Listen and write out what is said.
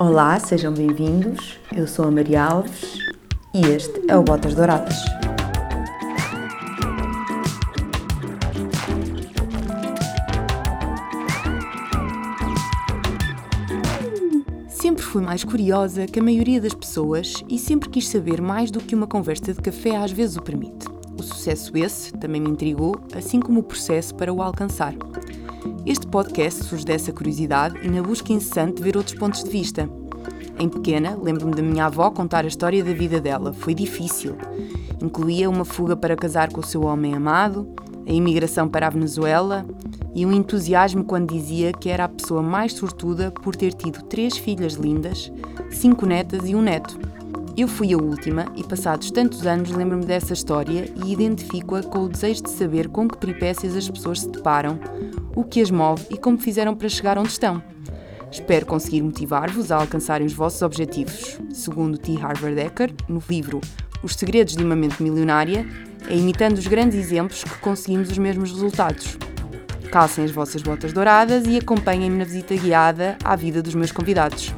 Olá, sejam bem-vindos. Eu sou a Maria Alves e este é o Botas Douradas. Sempre fui mais curiosa que a maioria das pessoas e sempre quis saber mais do que uma conversa de café às vezes o permite. O sucesso esse também me intrigou, assim como o processo para o alcançar. Este podcast surge dessa curiosidade e na busca incessante de ver outros pontos de vista. Em pequena, lembro-me da minha avó contar a história da vida dela. Foi difícil. Incluía uma fuga para casar com o seu homem amado, a imigração para a Venezuela e um entusiasmo quando dizia que era a pessoa mais sortuda por ter tido três filhas lindas, cinco netas e um neto. Eu fui a última e, passados tantos anos, lembro-me dessa história e identifico-a com o desejo de saber com que peripécias as pessoas se deparam, o que as move e como fizeram para chegar onde estão. Espero conseguir motivar-vos a alcançarem os vossos objetivos. Segundo T. Harvard Ecker, no livro Os Segredos de uma Mente Milionária, é imitando os grandes exemplos que conseguimos os mesmos resultados. Calcem as vossas botas douradas e acompanhem-me na visita guiada à vida dos meus convidados.